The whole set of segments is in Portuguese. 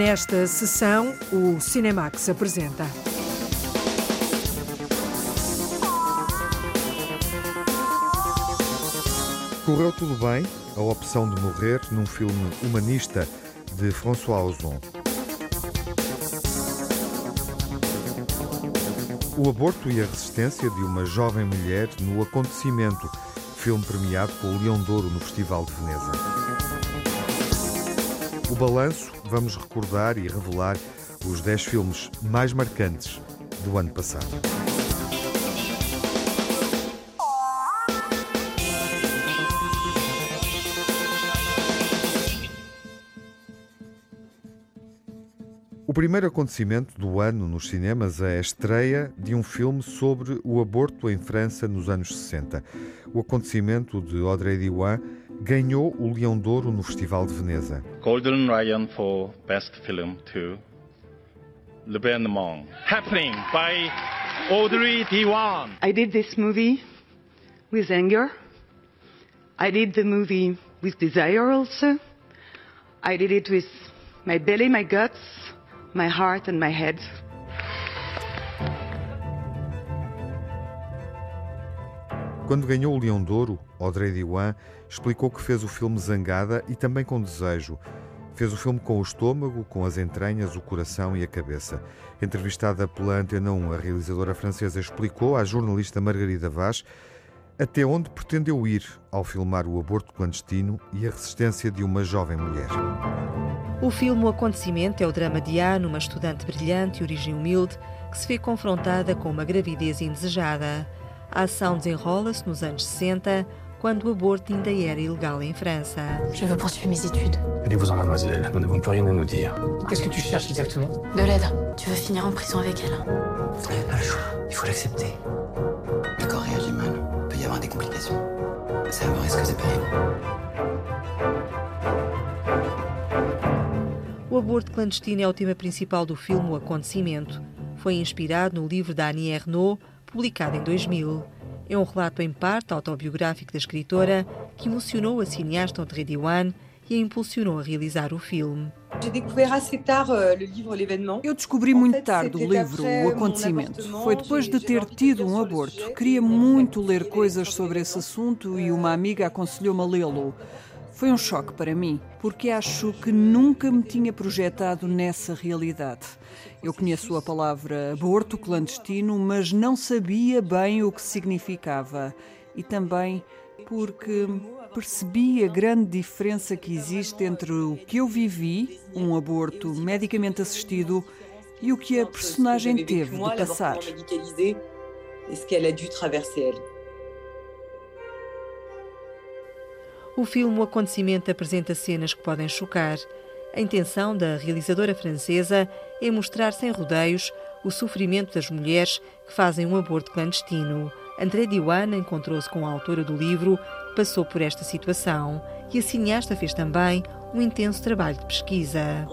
Nesta sessão, o Cinemax apresenta. Correu tudo bem, a opção de morrer num filme humanista de François Ozon. O aborto e a resistência de uma jovem mulher no acontecimento, filme premiado com o Leão Douro no Festival de Veneza. O balanço, vamos recordar e revelar os 10 filmes mais marcantes do ano passado. O primeiro acontecimento do ano nos cinemas é a estreia de um filme sobre o aborto em França nos anos 60. O acontecimento de Audrey Diwan ganhou o Leão d'Ouro no Festival de Veneza. Golden Lion for Best Film to L'Événement. Happening by Audrey Diwan. I did this movie with anger. I did the movie with desire also. I did it with my belly, my guts, my heart and my head. Quando ganhou o Leão d'Ouro, Audrey Diwan explicou que fez o filme zangada e também com desejo. Fez o filme com o estômago, com as entranhas, o coração e a cabeça. Entrevistada pela Antena 1, a realizadora francesa explicou à jornalista Margarida Vaz até onde pretendeu ir ao filmar o aborto clandestino e a resistência de uma jovem mulher. O filme O Acontecimento é o drama de Anne, uma estudante brilhante e origem humilde, que se vê confrontada com uma gravidez indesejada. A ação desenrola-se nos anos 60, quando o aborto ainda era ilegal em França. Je veux poursuivre mes études. Allez-vous-en, mademoiselle. Nous n'avons plus rien à nous dire. Qu'est-ce que tu cherches exactement De l'aide. Tu veux finir en prison avec elle Vous n'avez pas le choix. Il faut l'accepter. Le corps réagit mal. Il peut y avoir des complications. Risques et périls. O aborto clandestino é o tema principal do filme O Acontecimento. Foi inspirado no livro da Annie Ernaux, publicado em 2000. É um relato em parte autobiográfico da escritora que emocionou a cineasta Audrey Diwan e a impulsionou a realizar o filme. Eu descobri muito tarde o livro O Acontecimento. Foi depois de ter tido um aborto. Queria muito ler coisas sobre esse assunto e uma amiga aconselhou-me a lê-lo. Foi um choque para mim, porque acho que nunca me tinha projetado nessa realidade. Eu conheço a palavra aborto clandestino, mas não sabia bem o que significava. E também porque percebi a grande diferença que existe entre o que eu vivi, um aborto medicamente assistido, e o que a personagem teve de passar. O filme O Acontecimento apresenta cenas que podem chocar. A intenção da realizadora francesa é mostrar sem rodeios o sofrimento das mulheres que fazem um aborto clandestino. André Diwan encontrou-se com a autora do livro, passou por esta situação, e a cineasta fez também um intenso trabalho de pesquisa.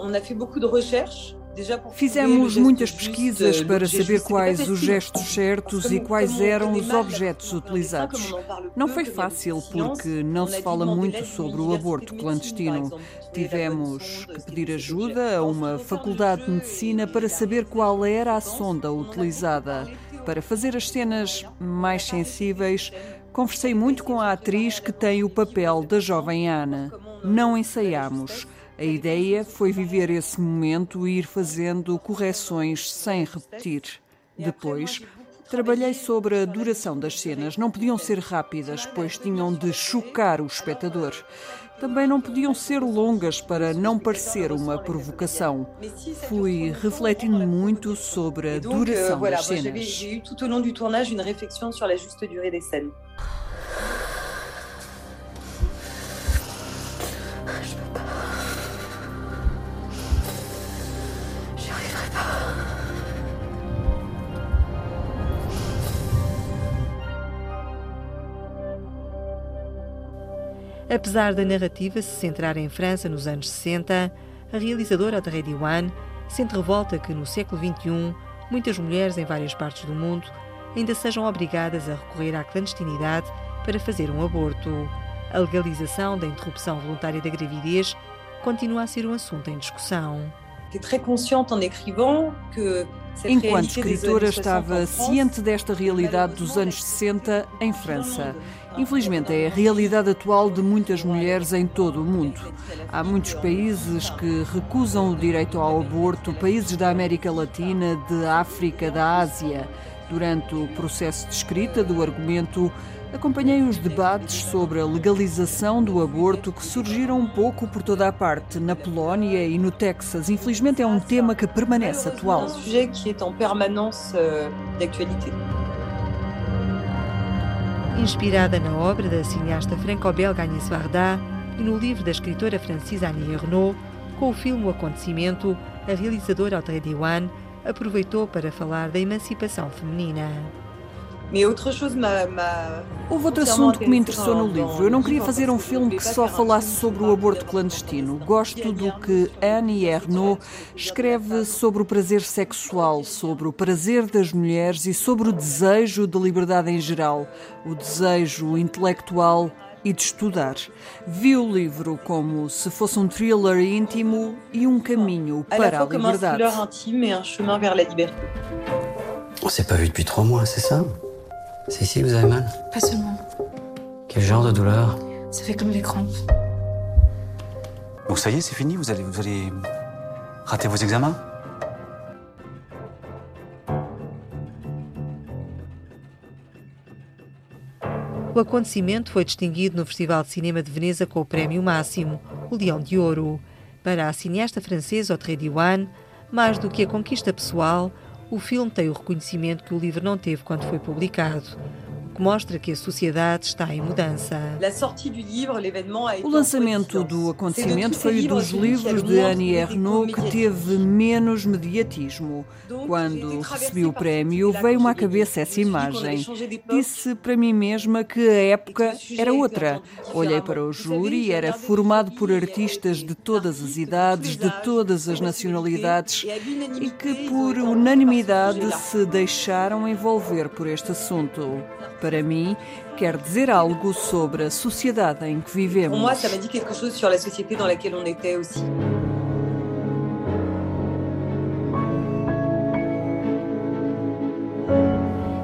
Fizemos muitas pesquisas para saber quais os gestos certos e quais eram os objetos utilizados. Não foi fácil porque não se fala muito sobre o aborto clandestino. Tivemos que pedir ajuda a uma faculdade de medicina para saber qual era a sonda utilizada. Para fazer as cenas mais sensíveis, conversei muito com a atriz que tem o papel da jovem Ana. Não ensaiámos. A ideia foi viver esse momento e ir fazendo correções sem repetir. Depois, trabalhei sobre a duração das cenas. Não podiam ser rápidas, pois tinham de chocar o espectador. Também não podiam ser longas para não parecer uma provocação. Fui refletindo muito sobre a duração das cenas. Apesar da narrativa se centrar em França nos anos 60, a realizadora Audrey Diwan sente revolta que no século XXI muitas mulheres em várias partes do mundo ainda sejam obrigadas a recorrer à clandestinidade para fazer um aborto. A legalização da interrupção voluntária da gravidez continua a ser um assunto em discussão. Enquanto escritora, estava ciente desta realidade dos anos 60 em França. Infelizmente, é a realidade atual de muitas mulheres em todo o mundo. Há muitos países que recusam o direito ao aborto, países da América Latina, de África, da Ásia. Durante o processo de escrita do argumento, acompanhei os debates sobre a legalização do aborto que surgiram um pouco por toda a parte, na Polónia e no Texas. Infelizmente, é um tema que permanece atual. Um sujet que est en permanence euh. Inspirada na obra da cineasta franco-belga Agnès Varda e no livro da escritora francesa Annie Ernaux, com o filme O Acontecimento, a realizadora Audrey Diwan aproveitou para falar da emancipação feminina. Houve outro assunto que me interessou no livro. Eu não queria fazer um filme que só falasse sobre o aborto clandestino. Gosto do que Anne Ernaux escreve sobre o prazer sexual, sobre o prazer das mulheres e sobre o desejo de liberdade em geral, o desejo intelectual e de estudar. Vi o livro como se fosse um thriller íntimo e um caminho para a liberdade. On s'est pas vu depuis trois mois, c'est ça Que vous avez mal Pas seulement. Quel genre de douleur Ça fait comme des crampes. Donc ça y est, c'est fini vous allez, vous allez rater vos examens O acontecimento foi distinguido no Festival de Cinema de Veneza com o prémio máximo, o Leão de Ouro. Para a cineasta francesa Audrey Diwan, mais do que a conquista pessoal, o filme tem o reconhecimento que o livro não teve quando foi publicado que mostra que a sociedade está em mudança. O lançamento do acontecimento foi um dos livros de Annie Ernaux que teve menos mediatismo. Quando recebi o prémio, veio-me à cabeça essa imagem. Disse para mim mesma que a época era outra. Olhei para o júri, era formado por artistas de todas as idades, de todas as nacionalidades e que, por unanimidade, se deixaram envolver por este assunto para mim, quer dizer algo sobre a sociedade em que vivemos. Para mim, ça m'a dit quelque chose sur la société dans laquelle on était aussi.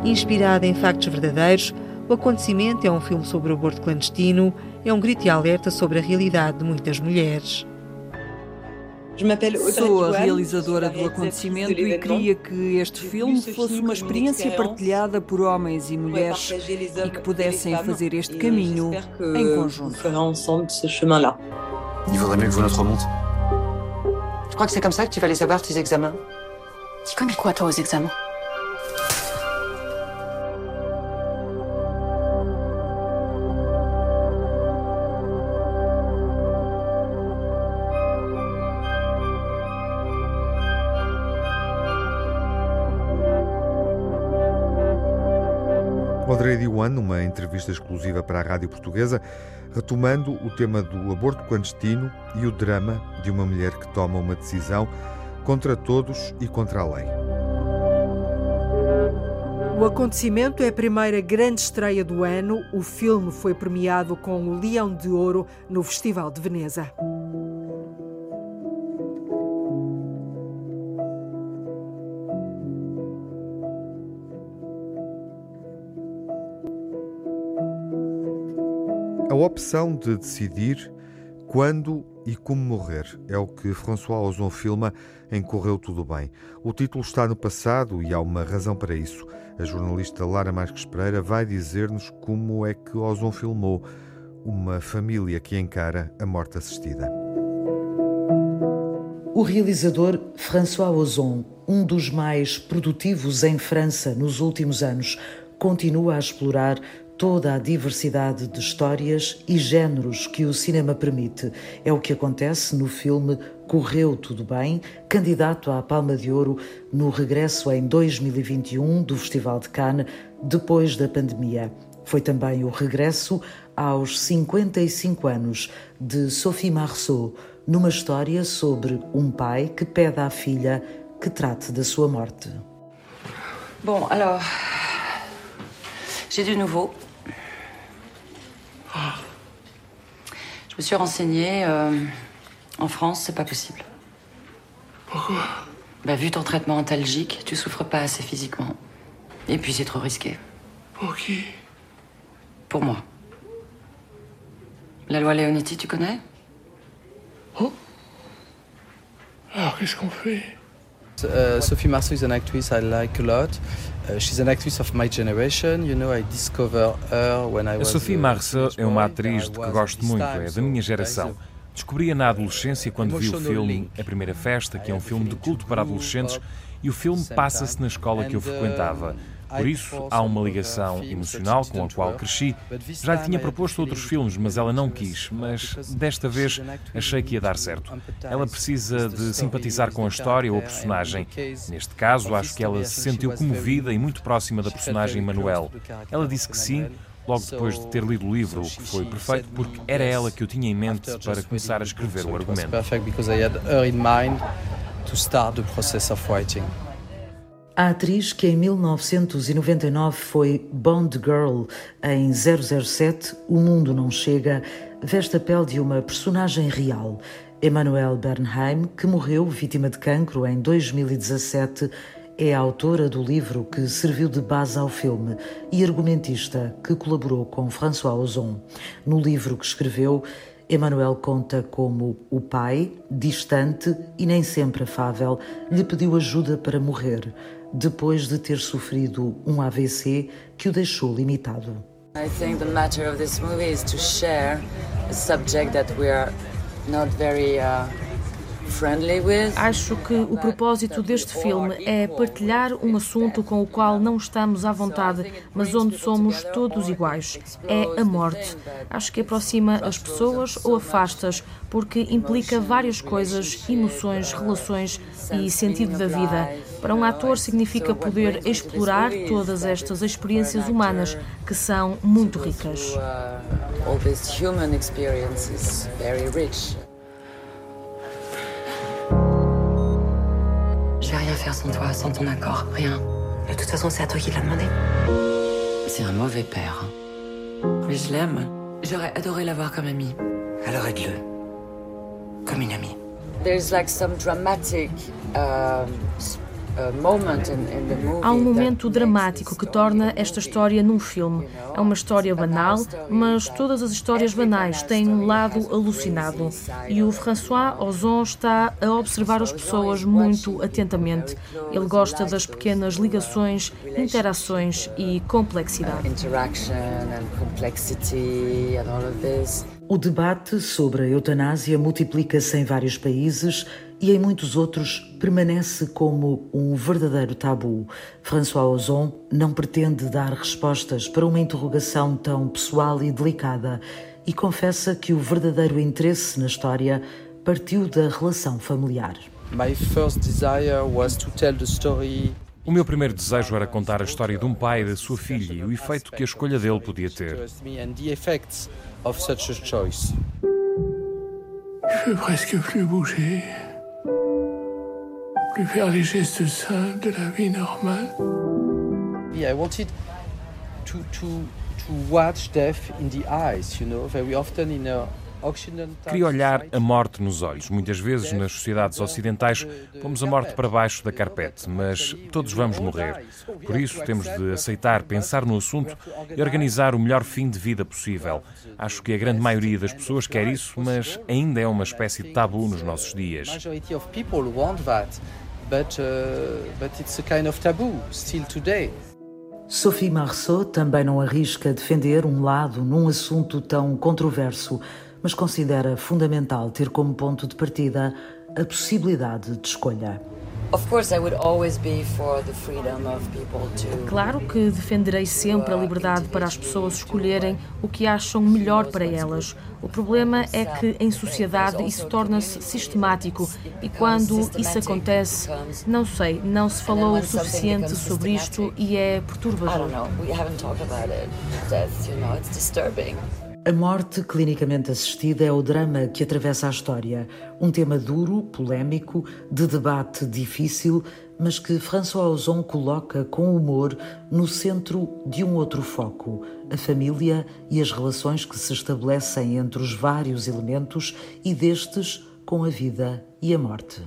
Inspirada em factos verdadeiros, o acontecimento é um filme sobre o aborto clandestino, é um grito de alerta sobre a realidade de muitas mulheres. Sou a realizadora do acontecimento e queria que este filme fosse uma experiência partilhada por homens e mulheres e que pudessem fazer este caminho em conjunto. Il vaudrait mieux que vous notre remonte. Je crois que c'est comme ça que tu vas les avoir, tes examens. Tu connais quoi, toi, aux examens Diwan, numa entrevista exclusiva para a Rádio Portuguesa, retomando o tema do aborto clandestino e o drama de uma mulher que toma uma decisão contra todos e contra a lei. O acontecimento é a primeira grande estreia do ano. O filme foi premiado com o Leão de Ouro no Festival de Veneza. Opção de decidir quando e como morrer é o que François Ozon filma em Correu Tudo Bem. O título está no passado e há uma razão para isso. A jornalista Lara Marques Pereira vai dizer-nos como é que Ozon filmou uma família que encara a morte assistida. O realizador François Ozon, um dos mais produtivos em França nos últimos anos, continua a explorar toda a diversidade de histórias e géneros que o cinema permite. É o que acontece no filme Correu Tudo Bem, candidato à Palma de Ouro no regresso em 2021 do Festival de Cannes, depois da pandemia. Foi também o regresso aos 55 anos de Sophie Marceau, numa história sobre um pai que pede à filha que trate da sua morte. Bom, alors, j'ai du nouveau. Je me suis renseignée. Euh, en France, c'est pas possible. Pourquoi Pourquoi? Bah, vu ton traitement antalgique, tu souffres pas assez physiquement. Et puis c'est trop risqué. Pour qui? Pour moi. La loi Leonetti, tu connais? Oh Alors qu'est-ce qu'on fait? Uh, Sophie Marceau is an actress I like a lot. Uh, she's an actress of my generation. You know, I discovered her when I was. A Sophie Marceau é uma atriz de que gosto muito, é da minha geração. Descobri-a na adolescência quando vi o filme A Primeira Festa, que é um filme de culto para adolescentes, e o filme passa-se na escola que eu frequentava. Por isso, há uma ligação emocional com a qual cresci. Já lhe tinha proposto outros filmes, mas ela não quis. Mas desta vez achei que ia dar certo. Ela precisa de simpatizar com a história ou a personagem. Neste caso, acho que ela se sentiu comovida e muito próxima da personagem Manuel. Ela disse que sim, logo depois de ter lido o livro, o que foi perfeito, porque era ela que eu tinha em mente para começar a escrever o argumento. A atriz que em 1999 foi Bond Girl em 007, O Mundo Não Chega, veste a pele de uma personagem real, Emmanuel Bernheim, que morreu vítima de cancro em 2017, é a autora do livro que serviu de base ao filme e argumentista que colaborou com François Ozon. No livro que escreveu, Emmanuel conta como o pai, distante e nem sempre afável, lhe pediu ajuda para morrer, depois de ter sofrido um AVC que o deixou limitado. I think the matter of this movie is to share a subject that we are not very uh, Acho que o propósito deste filme é partilhar um assunto com o qual não estamos à vontade, mas onde somos todos iguais. É a morte. Acho que aproxima as pessoas ou afasta-as, porque implica várias coisas, emoções, relações e sentido da vida. Para um ator significa poder explorar todas estas experiências humanas que são muito ricas. Je vais rien faire sans toi, sans ton accord, rien. De toute façon, c'est à toi qui l'a demandé. C'est un mauvais père. Mais je l'aime. J'aurais adoré l'avoir comme ami. Alors aide-le. Comme une amie. There's like some dramatic um, Há um momento dramático que torna esta história num filme. É uma história banal, mas todas as histórias banais têm um lado alucinado. E o François Ozon está a observar as pessoas muito atentamente. Ele gosta das pequenas ligações, interações e complexidade. O debate sobre a eutanásia multiplica-se em vários países e em muitos outros permanece como um verdadeiro tabu. François Ozon não pretende dar respostas para uma interrogação tão pessoal e delicada e confessa que o verdadeiro interesse na história partiu da relação familiar. My first desire was to tell the story o meu primeiro desejo era contar a história de um pai e da sua filha e o efeito que a escolha dele podia ter. Je presque plus bouger plus faire les gestes simples de la vie normale. Yeah, I wanted to, to, to watch death in the eyes, you know, very often in a Queria olhar a morte nos olhos. Muitas vezes, nas sociedades ocidentais, pomos a morte para baixo da carpete, mas todos vamos morrer. Por isso, temos de aceitar, pensar no assunto e organizar o melhor fim de vida possível. Acho que a grande maioria das pessoas quer isso, mas ainda é uma espécie de tabu nos nossos dias but, uh, but it's a kind of taboo still today. Sophie Marceau também não arrisca defender um lado num assunto tão controverso, mas considera fundamental ter como ponto de partida a possibilidade de escolha. Claro que defenderei sempre a liberdade para as pessoas escolherem o que acham melhor para elas. O problema é que em sociedade isso torna-se sistemático e quando isso acontece, não sei, não se falou o suficiente sobre isto e é perturbador. A morte clinicamente assistida é o drama que atravessa a história. Um tema duro, polémico, de debate difícil, mas que François Ozon coloca com humor no centro de um outro foco: a família e as relações que se estabelecem entre os vários elementos e destes com a vida e a morte.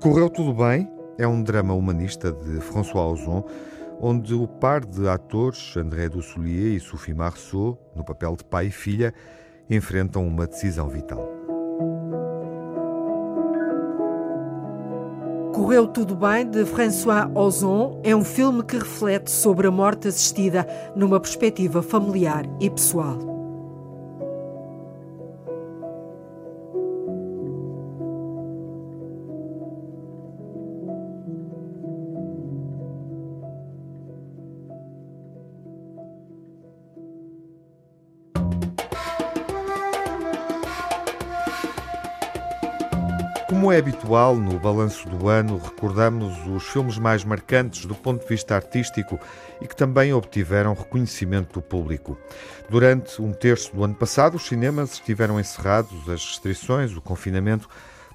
Correu Tudo Bem é um drama humanista de François Ozon, onde o par de atores André Dussolier e Sophie Marceau, no papel de pai e filha, enfrentam uma decisão vital. Correu Tudo Bem, de François Ozon, é um filme que reflete sobre a morte assistida numa perspectiva familiar e pessoal. É habitual no balanço do ano, recordamos os filmes mais marcantes do ponto de vista artístico e que também obtiveram reconhecimento do público. Durante um terço do ano passado, os cinemas estiveram encerrados, as restrições, o confinamento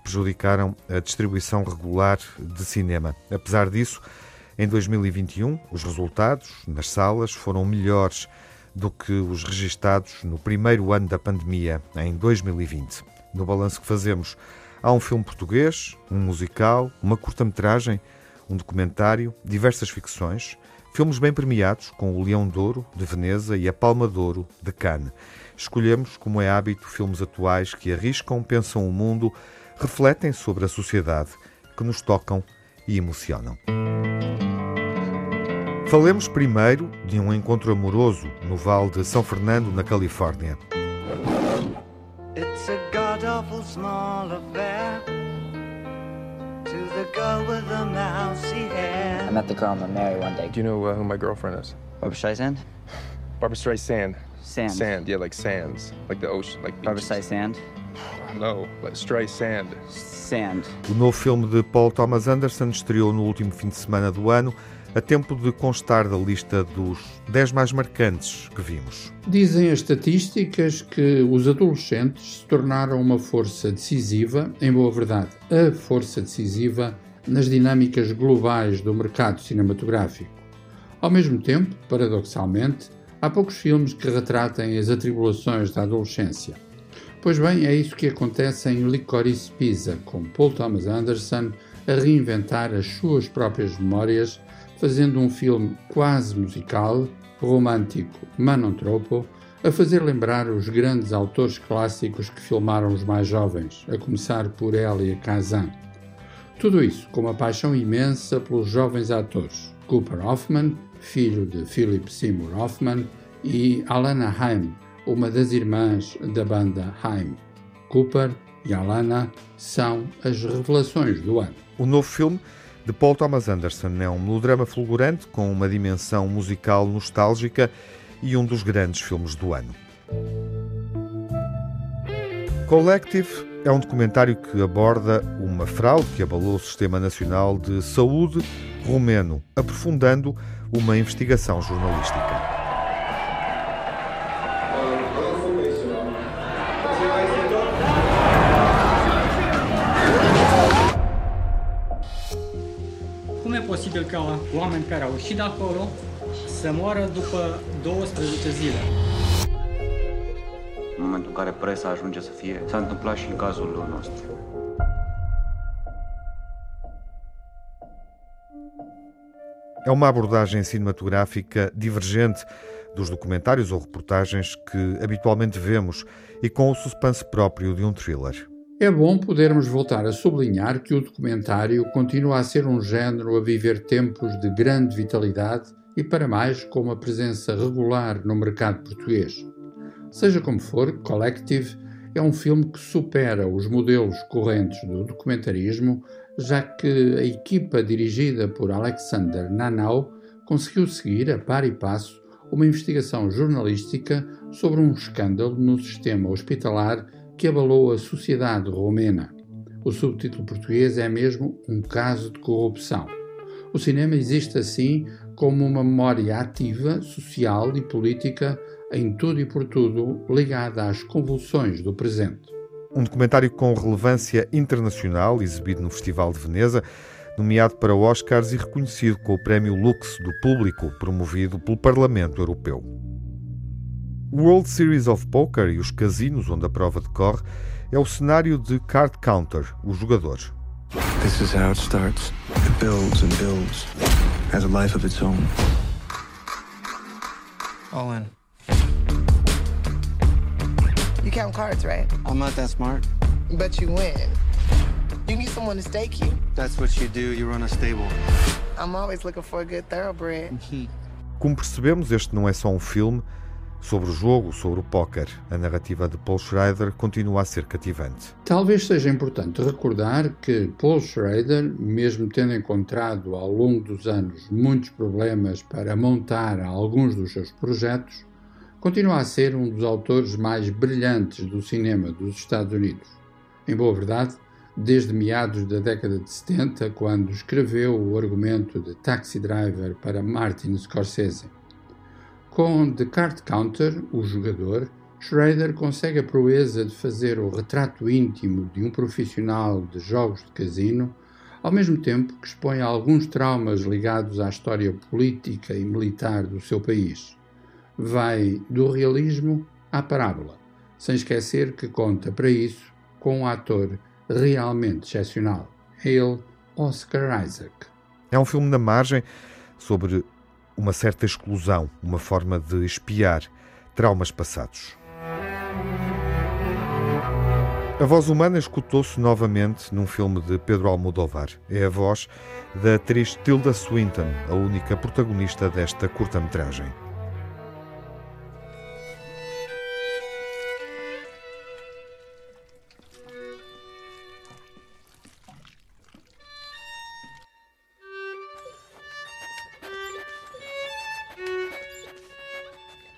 prejudicaram a distribuição regular de cinema. Apesar disso, em 2021, os resultados nas salas foram melhores do que os registados no primeiro ano da pandemia, em 2020. No balanço que fazemos, Há um filme português, um musical, uma curta-metragem, um documentário, diversas ficções, filmes bem premiados, com o Leão de Ouro, de Veneza, e a Palma de Ouro, de Cannes. Escolhemos, como é hábito, filmes atuais que arriscam, pensam o mundo, refletem sobre a sociedade, que nos tocam e emocionam. Falemos primeiro de um encontro amoroso no Vale de São Fernando, na Califórnia. It's a god awful small affair to the girl with the mousy hair. I met the girl I'm gonna marry one day. Do you know uh, who my girlfriend is? Barbara Streisand? Barbara Streisand. Sand. Sand, yeah, like sands, like the ocean, like Barbara Streisand. No, like Streisand. Sand. O novo filme de Paul Thomas Anderson estreou no último fim de semana do ano a tempo de constar da lista dos 10 mais marcantes que vimos. Dizem as estatísticas que os adolescentes se tornaram uma força decisiva, em boa verdade, a força decisiva nas dinâmicas globais do mercado cinematográfico. Ao mesmo tempo, paradoxalmente, há poucos filmes que retratem as atribulações da adolescência. Pois bem, é isso que acontece em Licorice Pizza, com Paul Thomas Anderson a reinventar as suas próprias memórias fazendo um filme quase musical, romântico, mas não tropo, a fazer lembrar os grandes autores clássicos que filmaram os mais jovens, a começar por Elia Kazan. Tudo isso com uma paixão imensa pelos jovens atores Cooper Hoffman, filho de Philip Seymour Hoffman, e Alana Haim, uma das irmãs da banda Haim. Cooper e Alana são as revelações do ano. O novo filme de Paul Thomas Anderson. É um melodrama fulgurante com uma dimensão musical nostálgica e um dos grandes filmes do ano. Collective é um documentário que aborda uma fraude que abalou o Sistema Nacional de Saúde romeno, aprofundando uma investigação jornalística. Ieșit de acolo să moară după 12 zile. În momentul în care presa ajunge să fie, s-a întâmplat și în cazul nostru. É uma abordagem cinematográfica divergente dos documentários ou reportagens que habitualmente vemos e com o suspense próprio de um thriller. É bom podermos voltar a sublinhar que o documentário continua a ser um género a viver tempos de grande vitalidade e, para mais, com uma presença regular no mercado português. Seja como for, Collective é um filme que supera os modelos correntes do documentarismo, já que a equipa dirigida por Alexander Nanau conseguiu seguir, a par e passo, uma investigação jornalística sobre um escândalo no sistema hospitalar que abalou a sociedade romena. O subtítulo português é mesmo um caso de corrupção. O cinema existe assim como uma memória ativa, social e política em tudo e por tudo ligada às convulsões do presente. Um documentário com relevância internacional, exibido no Festival de Veneza, nomeado para Oscars e reconhecido com o Prémio Lux do Público, promovido pelo Parlamento Europeu. O World Series of Poker e os casinos onde a prova decorre é o cenário de Card Counter, o jogador. This is how it starts. It builds and builds, has a life of its own. All in. You count cards, right? I'm not that smart. But you win. You need someone to stake you. That's what you do. You run a stable. I'm always looking for a good thoroughbred. Como percebemos, este não é só um filme sobre o jogo, sobre o póquer. A narrativa de Paul Schrader continua a ser cativante. Talvez seja importante recordar que Paul Schrader, mesmo tendo encontrado ao longo dos anos muitos problemas para montar alguns dos seus projetos, continua a ser um dos autores mais brilhantes do cinema dos Estados Unidos. Em boa verdade, desde meados da década de 70, quando escreveu o argumento de Taxi Driver para Martin Scorsese. Com The Card Counter, o jogador, Schrader consegue a proeza de fazer o retrato íntimo de um profissional de jogos de casino, ao mesmo tempo que expõe alguns traumas ligados à história política e militar do seu país. Vai do realismo à parábola, sem esquecer que conta para isso com um ator realmente excepcional, ele, Oscar Isaac. É um filme na margem sobre uma certa exclusão, uma forma de espiar traumas passados. A voz humana escutou-se novamente num filme de Pedro Almodóvar. É a voz da atriz Tilda Swinton, a única protagonista desta curta-metragem.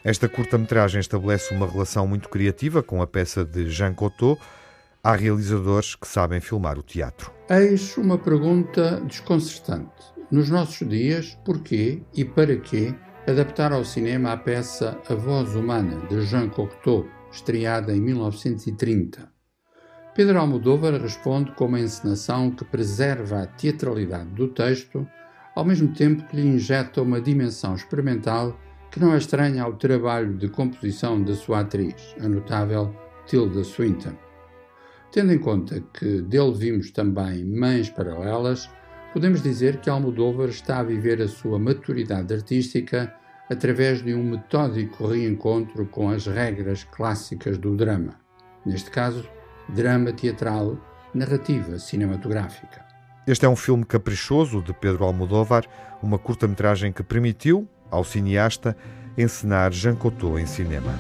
Esta curta-metragem estabelece uma relação muito criativa com a peça de Jean Cocteau. Há realizadores que sabem filmar o teatro. Eis uma pergunta desconcertante. Nos nossos dias, porquê e para quê adaptar ao cinema a peça A Voz Humana, de Jean Cocteau, estreada em 1930? Pedro Almodóvar responde com uma encenação que preserva a teatralidade do texto, ao mesmo tempo que lhe injeta uma dimensão experimental que não é estranha ao trabalho de composição da sua atriz, a notável Tilda Swinton. Tendo em conta que dele vimos também Mães Paralelas, podemos dizer que Almodóvar está a viver a sua maturidade artística através de um metódico reencontro com as regras clássicas do drama. Neste caso, drama teatral, narrativa cinematográfica. Este é um filme caprichoso de Pedro Almodóvar, uma curta-metragem que permitiu, ao cineasta encenar Jean Cocteau em cinema.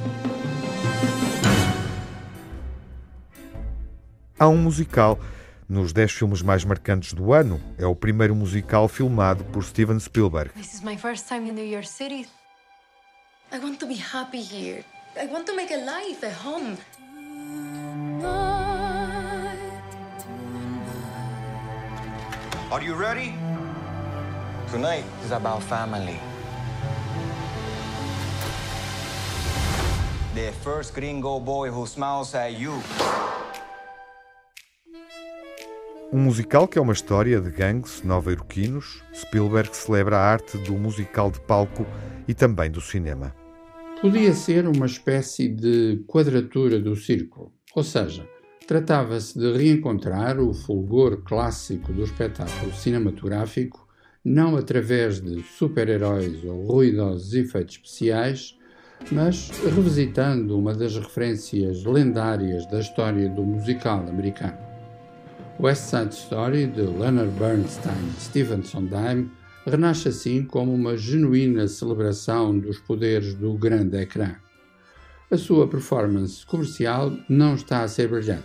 Há um musical nos 10 filmes mais marcantes do ano. É o primeiro musical filmado por Steven Spielberg. This is my first time in New York City. I want to be happy here. I want to make a life at home. Are you ready? Tonight is about family. The first gringo boy who smiles at you. Um musical que é uma história de gangues nova-iorquinos. Spielberg celebra a arte do musical de palco e também do cinema. Podia ser uma espécie de quadratura do círculo, ou seja, tratava-se de reencontrar o fulgor clássico do espetáculo cinematográfico, não através de super-heróis ou ruidosos efeitos especiais, mas revisitando uma das referências lendárias da história do musical americano. West Side Story, de Leonard Bernstein e Stephen Sondheim, renasce assim como uma genuína celebração dos poderes do grande ecrã. A sua performance comercial não está a ser brilhante,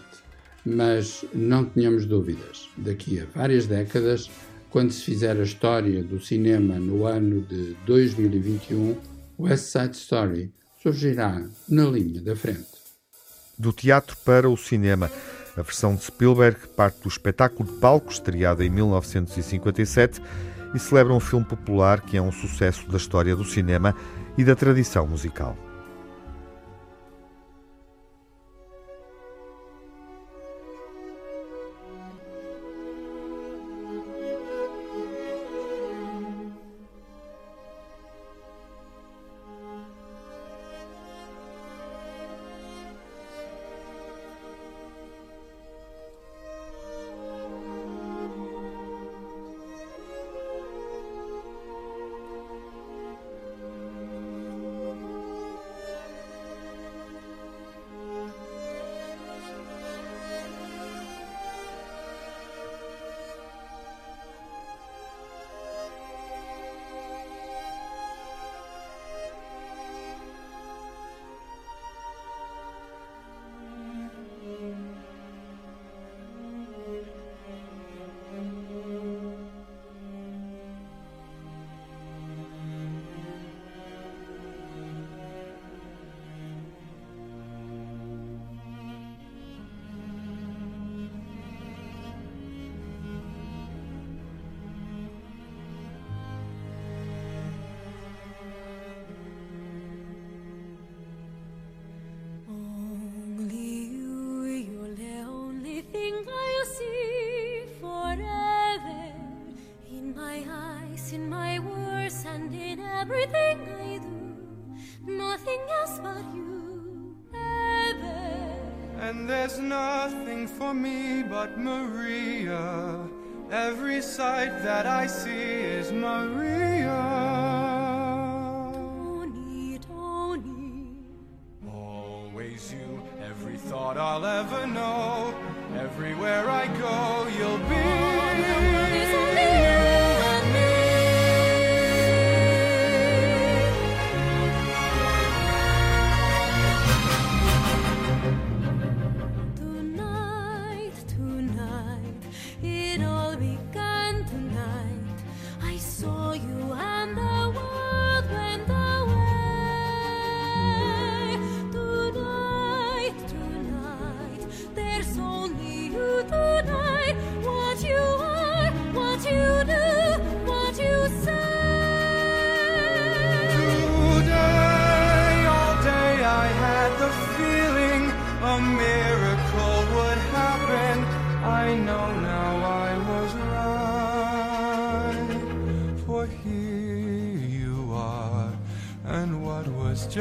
mas não tenhamos dúvidas, daqui a várias décadas, quando se fizer a história do cinema no ano de 2021, West Side Story surgirá na linha da frente. Do teatro para o cinema. A versão de Spielberg parte do espetáculo de palco estreado em 1957 e celebra um filme popular que é um sucesso da história do cinema e da tradição musical.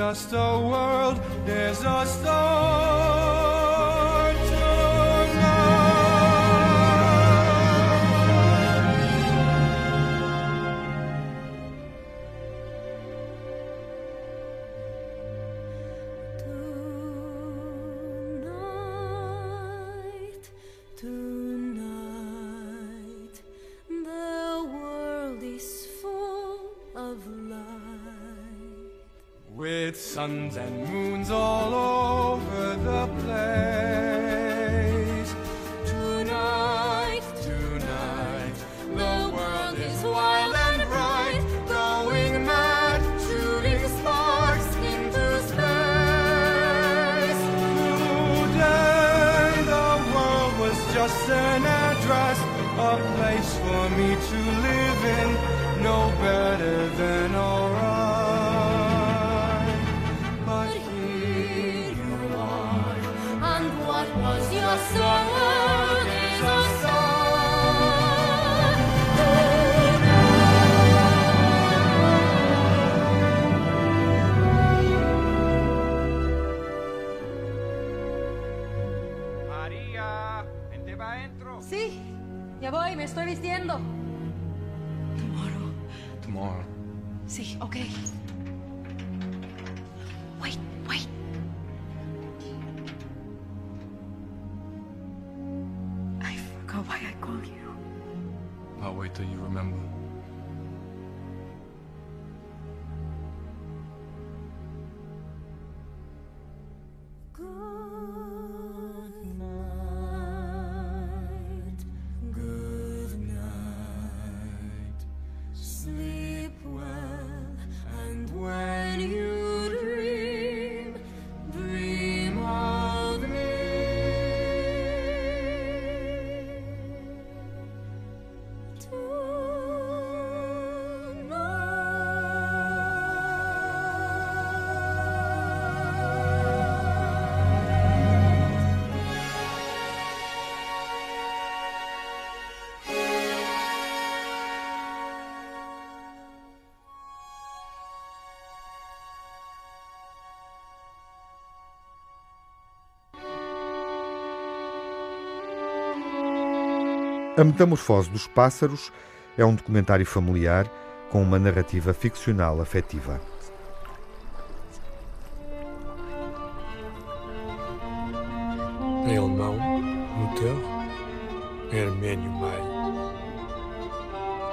Just a world, Sí, ok. Wait, wait. I forgot why I called you. I'll wait till you remember. A Metamorfose dos Pássaros é um documentário familiar com uma narrativa ficcional afetiva. Em alemão, motor. Em armênio, mai.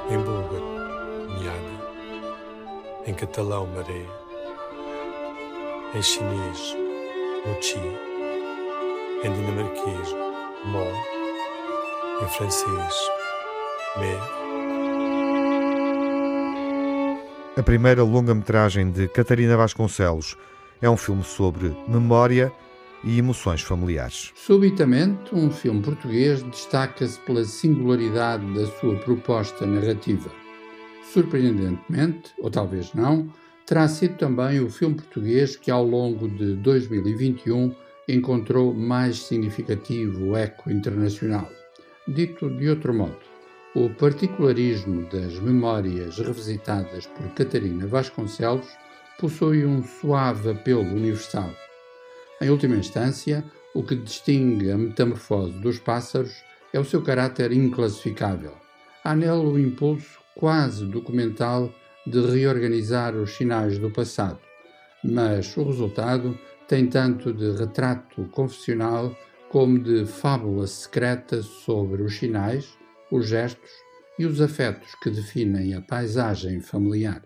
Em búlgaro, miada. Em catalão, maré. Em chinês, mochi. Em dinamarquês, mó. Em francês, mer. A primeira longa-metragem de Catarina Vasconcelos é um filme sobre memória e emoções familiares. Subitamente, um filme português destaca-se pela singularidade da sua proposta narrativa. Surpreendentemente, ou talvez não, terá sido também o filme português que, ao longo de 2021, encontrou mais significativo eco internacional. Dito de outro modo, o particularismo das memórias revisitadas por Catarina Vasconcelos possui um suave apelo universal. Em última instância, O que distingue a metamorfose dos pássaros é o seu caráter inclassificável. Há nele o impulso quase documental de reorganizar os sinais do passado, mas o resultado tem tanto de retrato confessional como de fábula secreta sobre os sinais, os gestos e os afetos que definem a paisagem familiar.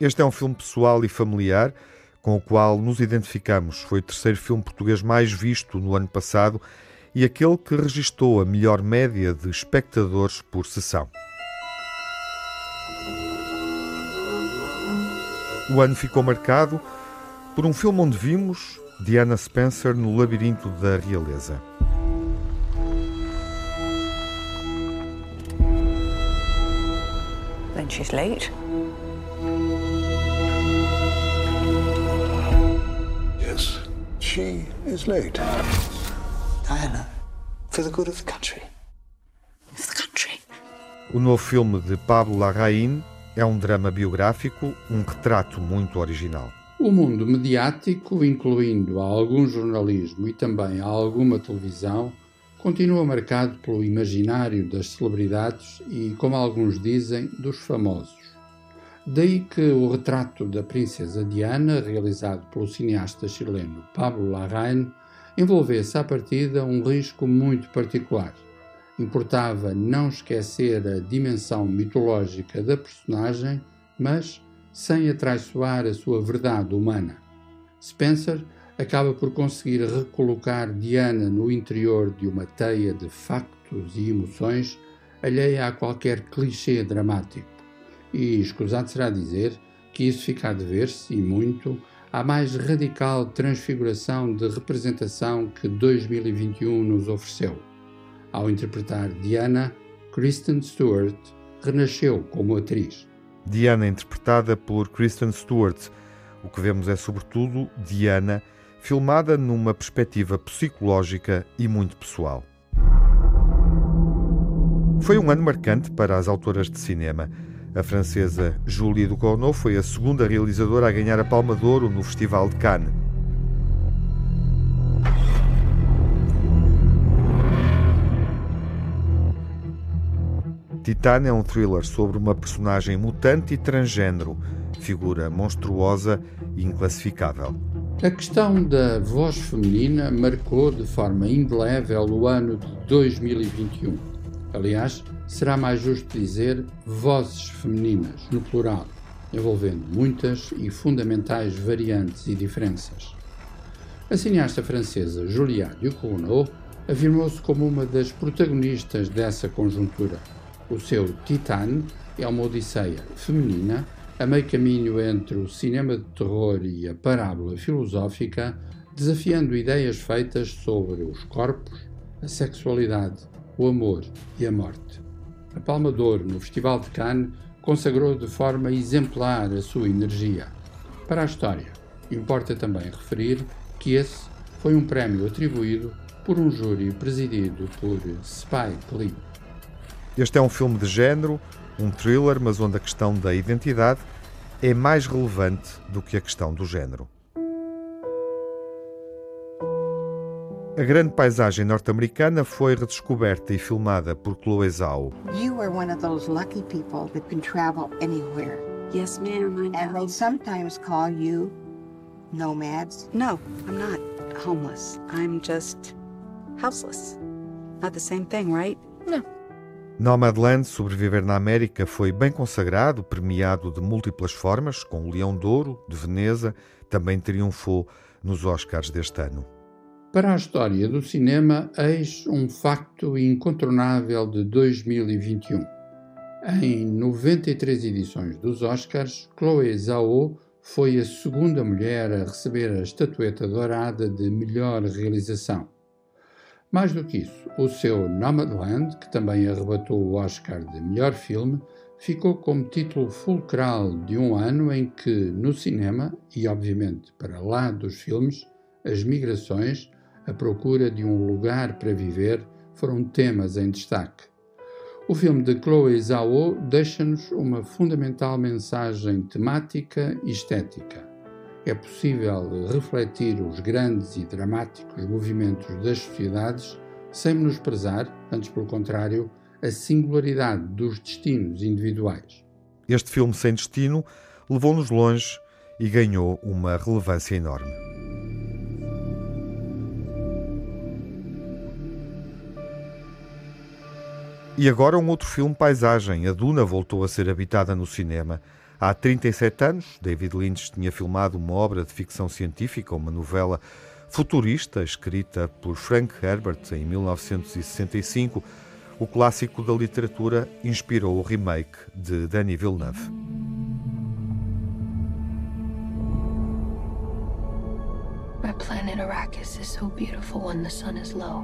Este é um filme pessoal e familiar com o qual nos identificamos. Foi o terceiro filme português mais visto no ano passado e aquele que registou a melhor média de espectadores por sessão. O ano ficou marcado por um filme onde vimos Diana Spencer no Labirinto da Realeza. Then she's late. Yes, she is late. Diana, for the good of the country. O novo filme de Pablo Larraín é um drama biográfico, um retrato muito original. O mundo mediático, incluindo algum jornalismo e também alguma televisão, continua marcado pelo imaginário das celebridades e, como alguns dizem, dos famosos. Daí que o retrato da princesa Diana, realizado pelo cineasta chileno Pablo Larraín, envolvesse à partida um risco muito particular. Importava não esquecer a dimensão mitológica da personagem, mas sem atraiçoar a sua verdade humana. Spencer acaba por conseguir recolocar Diana no interior de uma teia de factos e emoções alheia a qualquer clichê dramático. E escusado será dizer que isso fica a dever-se, e muito, à mais radical transfiguração de representação que 2021 nos ofereceu. Ao interpretar Diana, Kristen Stewart renasceu como atriz. Diana, interpretada por Kristen Stewart. O que vemos é, sobretudo, Diana, filmada numa perspectiva psicológica e muito pessoal. Foi um ano marcante para as autoras de cinema. A francesa Julie Ducournau foi a segunda realizadora a ganhar a Palma de Ouro no Festival de Cannes. Titan é um thriller sobre uma personagem mutante e transgênero, figura monstruosa e inclassificável. A questão da voz feminina marcou de forma indelével o ano de 2021. Aliás, será mais justo dizer vozes femininas, no plural, envolvendo muitas e fundamentais variantes e diferenças. A cineasta francesa Julia Ducournau afirmou-se como uma das protagonistas dessa conjuntura. O seu Titan é uma odisseia feminina a meio caminho entre o cinema de terror e a parábola filosófica, desafiando ideias feitas sobre os corpos, a sexualidade, o amor e a morte. A Palma de no Festival de Cannes consagrou de forma exemplar a sua energia. Para a história, importa também referir que esse foi um prémio atribuído por um júri presidido por Spike Lee. Este é um filme de género, um thriller, mas onde a questão da identidade é mais relevante do que a questão do género. A grande paisagem norte-americana foi redescoberta e filmada por Chloe Zhao. You are one of those lucky people that can travel anywhere. Yes, ma'am. And they sometimes call you nomads. No, I'm not homeless. I'm just houseless. Not the same thing, right? No. Nomadland, Sobreviver na América, foi bem consagrado, premiado de múltiplas formas, com o Leão de Ouro, de Veneza, também triunfou nos Oscars deste ano. Para a história do cinema, eis um facto incontornável de 2021. Em 93 edições dos Oscars, Chloe Zhao foi a segunda mulher a receber a estatueta dourada de melhor realização. Mais do que isso, o seu Nomadland, que também arrebatou o Oscar de melhor filme, ficou como título fulcral de um ano em que, no cinema, e obviamente para lá dos filmes, as migrações, a procura de um lugar para viver foram temas em destaque. O filme de Chloe Zhao deixa-nos uma fundamental mensagem temática e estética. É possível refletir os grandes e dramáticos movimentos das sociedades sem menosprezar, antes pelo contrário, a singularidade dos destinos individuais. Este filme sem destino levou-nos longe e ganhou uma relevância enorme. E agora um outro filme paisagem. A Duna voltou a ser habitada no cinema. Há 37 anos, David Lynch tinha filmado uma obra de ficção científica, uma novela futurista escrita por Frank Herbert em 1965. O clássico da literatura inspirou o remake de Denis Villeneuve. My planet Arrakis is so beautiful when the sun is low.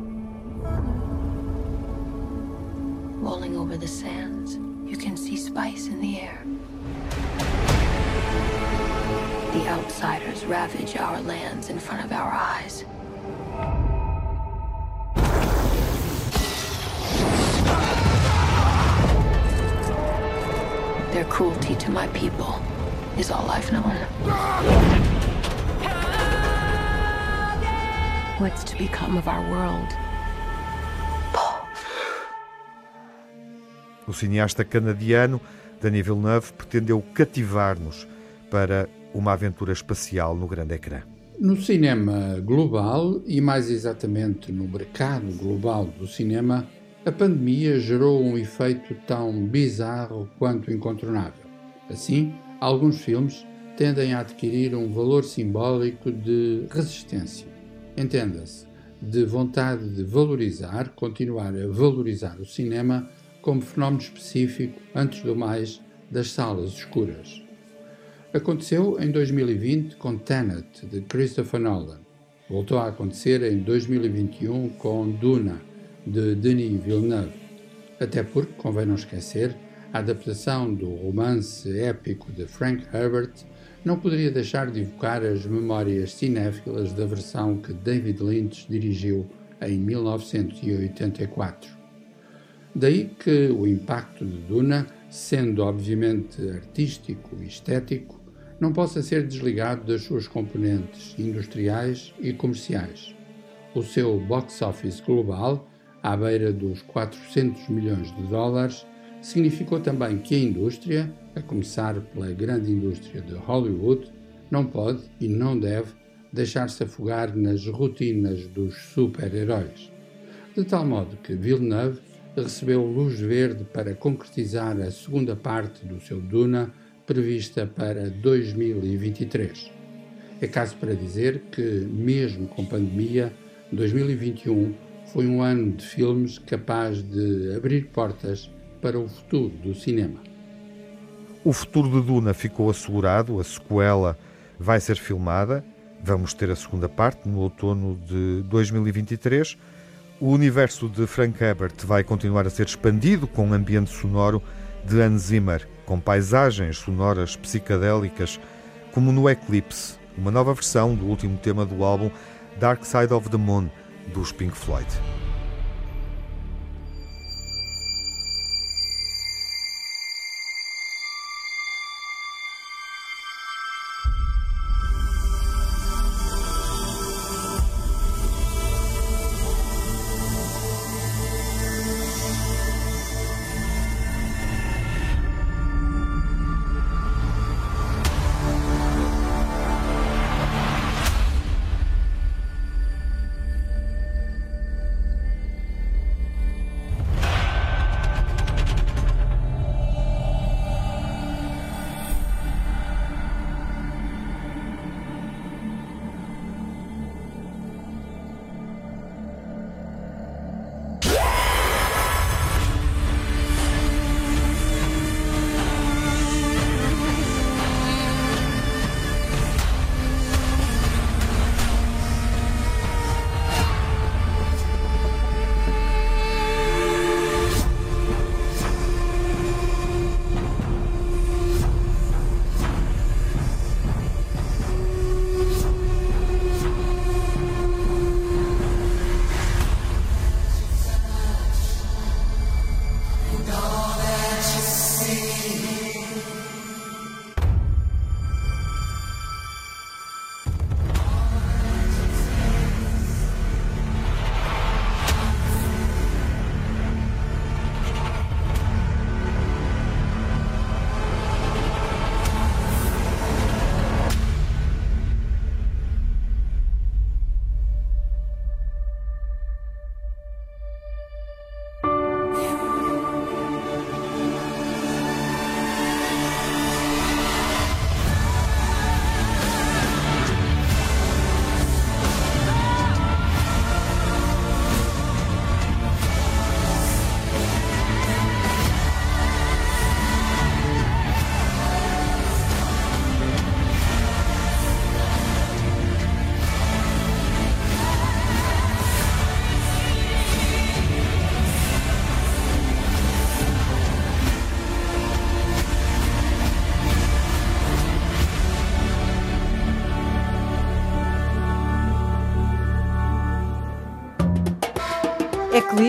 Rolling over the sands, you can see spice in the air. The outsiders ravage our lands in front of our eyes. Their cruelty to my people is all I've known. What's to become of our world? O cineasta canadiano Denis Villeneuve pretendeu cativar-nos para uma aventura espacial no grande ecrã. No cinema global, e mais exatamente no mercado global do cinema, a pandemia gerou um efeito tão bizarro quanto incontornável. Assim, alguns filmes tendem a adquirir um valor simbólico de resistência. Entenda-se, de vontade de valorizar, continuar a valorizar o cinema como fenómeno específico, antes do mais, das salas escuras. Aconteceu em 2020 com Tenet, de Christopher Nolan. Voltou a acontecer em 2021 com Duna, de Denis Villeneuve. Até porque, convém não esquecer, a adaptação do romance épico de Frank Herbert não poderia deixar de evocar as memórias cinéfilas da versão que David Lynch dirigiu em 1984. Daí que o impacto de Duna, sendo obviamente artístico e estético, não possa ser desligado das suas componentes industriais e comerciais. O seu box office global, à beira dos 400 milhões de dólares, significou também que a indústria, a começar pela grande indústria de Hollywood, não pode e não deve deixar-se afogar nas rotinas dos super-heróis. De tal modo que Villeneuve recebeu luz verde para concretizar a segunda parte do seu Duna, prevista para 2023. É caso para dizer que, mesmo com pandemia, 2021 foi um ano de filmes capaz de abrir portas para o futuro do cinema. O futuro de Duna ficou assegurado, a sequela vai ser filmada, vamos ter a segunda parte no outono de 2023. O universo de Frank Herbert vai continuar a ser expandido com um ambiente sonoro de Hans Zimmer, com paisagens sonoras psicadélicas, como no Eclipse, uma nova versão do último tema do álbum Dark Side of the Moon, dos Pink Floyd.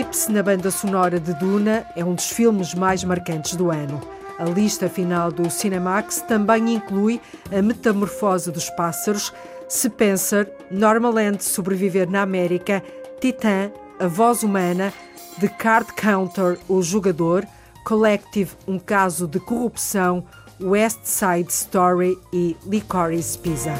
Eclipse, na banda sonora de Duna, é um dos filmes mais marcantes do ano. A lista final do Cinemax também inclui A Metamorfose dos Pássaros, Spencer, Normaland Sobreviver na América, Titã, A Voz Humana, The Card Counter, O Jogador, Collective, Um Caso de Corrupção, West Side Story e Licorice Pizza.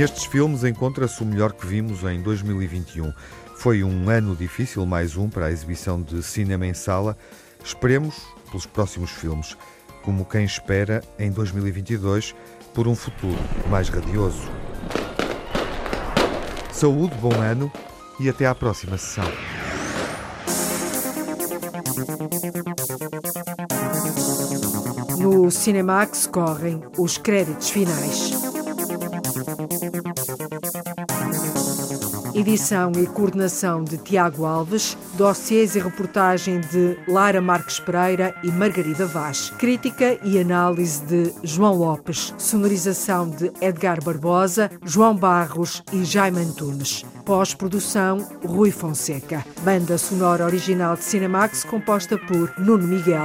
Nestes filmes encontra-se o melhor que vimos em 2021. Foi um ano difícil, mais um, para a exibição de cinema em sala. Esperemos pelos próximos filmes, como quem espera em 2022 por um futuro mais radioso. Saúde, bom ano e até à próxima sessão. No Cinemax correm os créditos finais. Edição e coordenação de Tiago Alves, dossiês e reportagem de Lara Marques Pereira e Margarida Vaz, crítica e análise de João Lopes, sonorização de Edgar Barbosa, João Barros e Jaime Antunes. Pós-produção, Rui Fonseca. Banda sonora original de Cinemax composta por Nuno Miguel.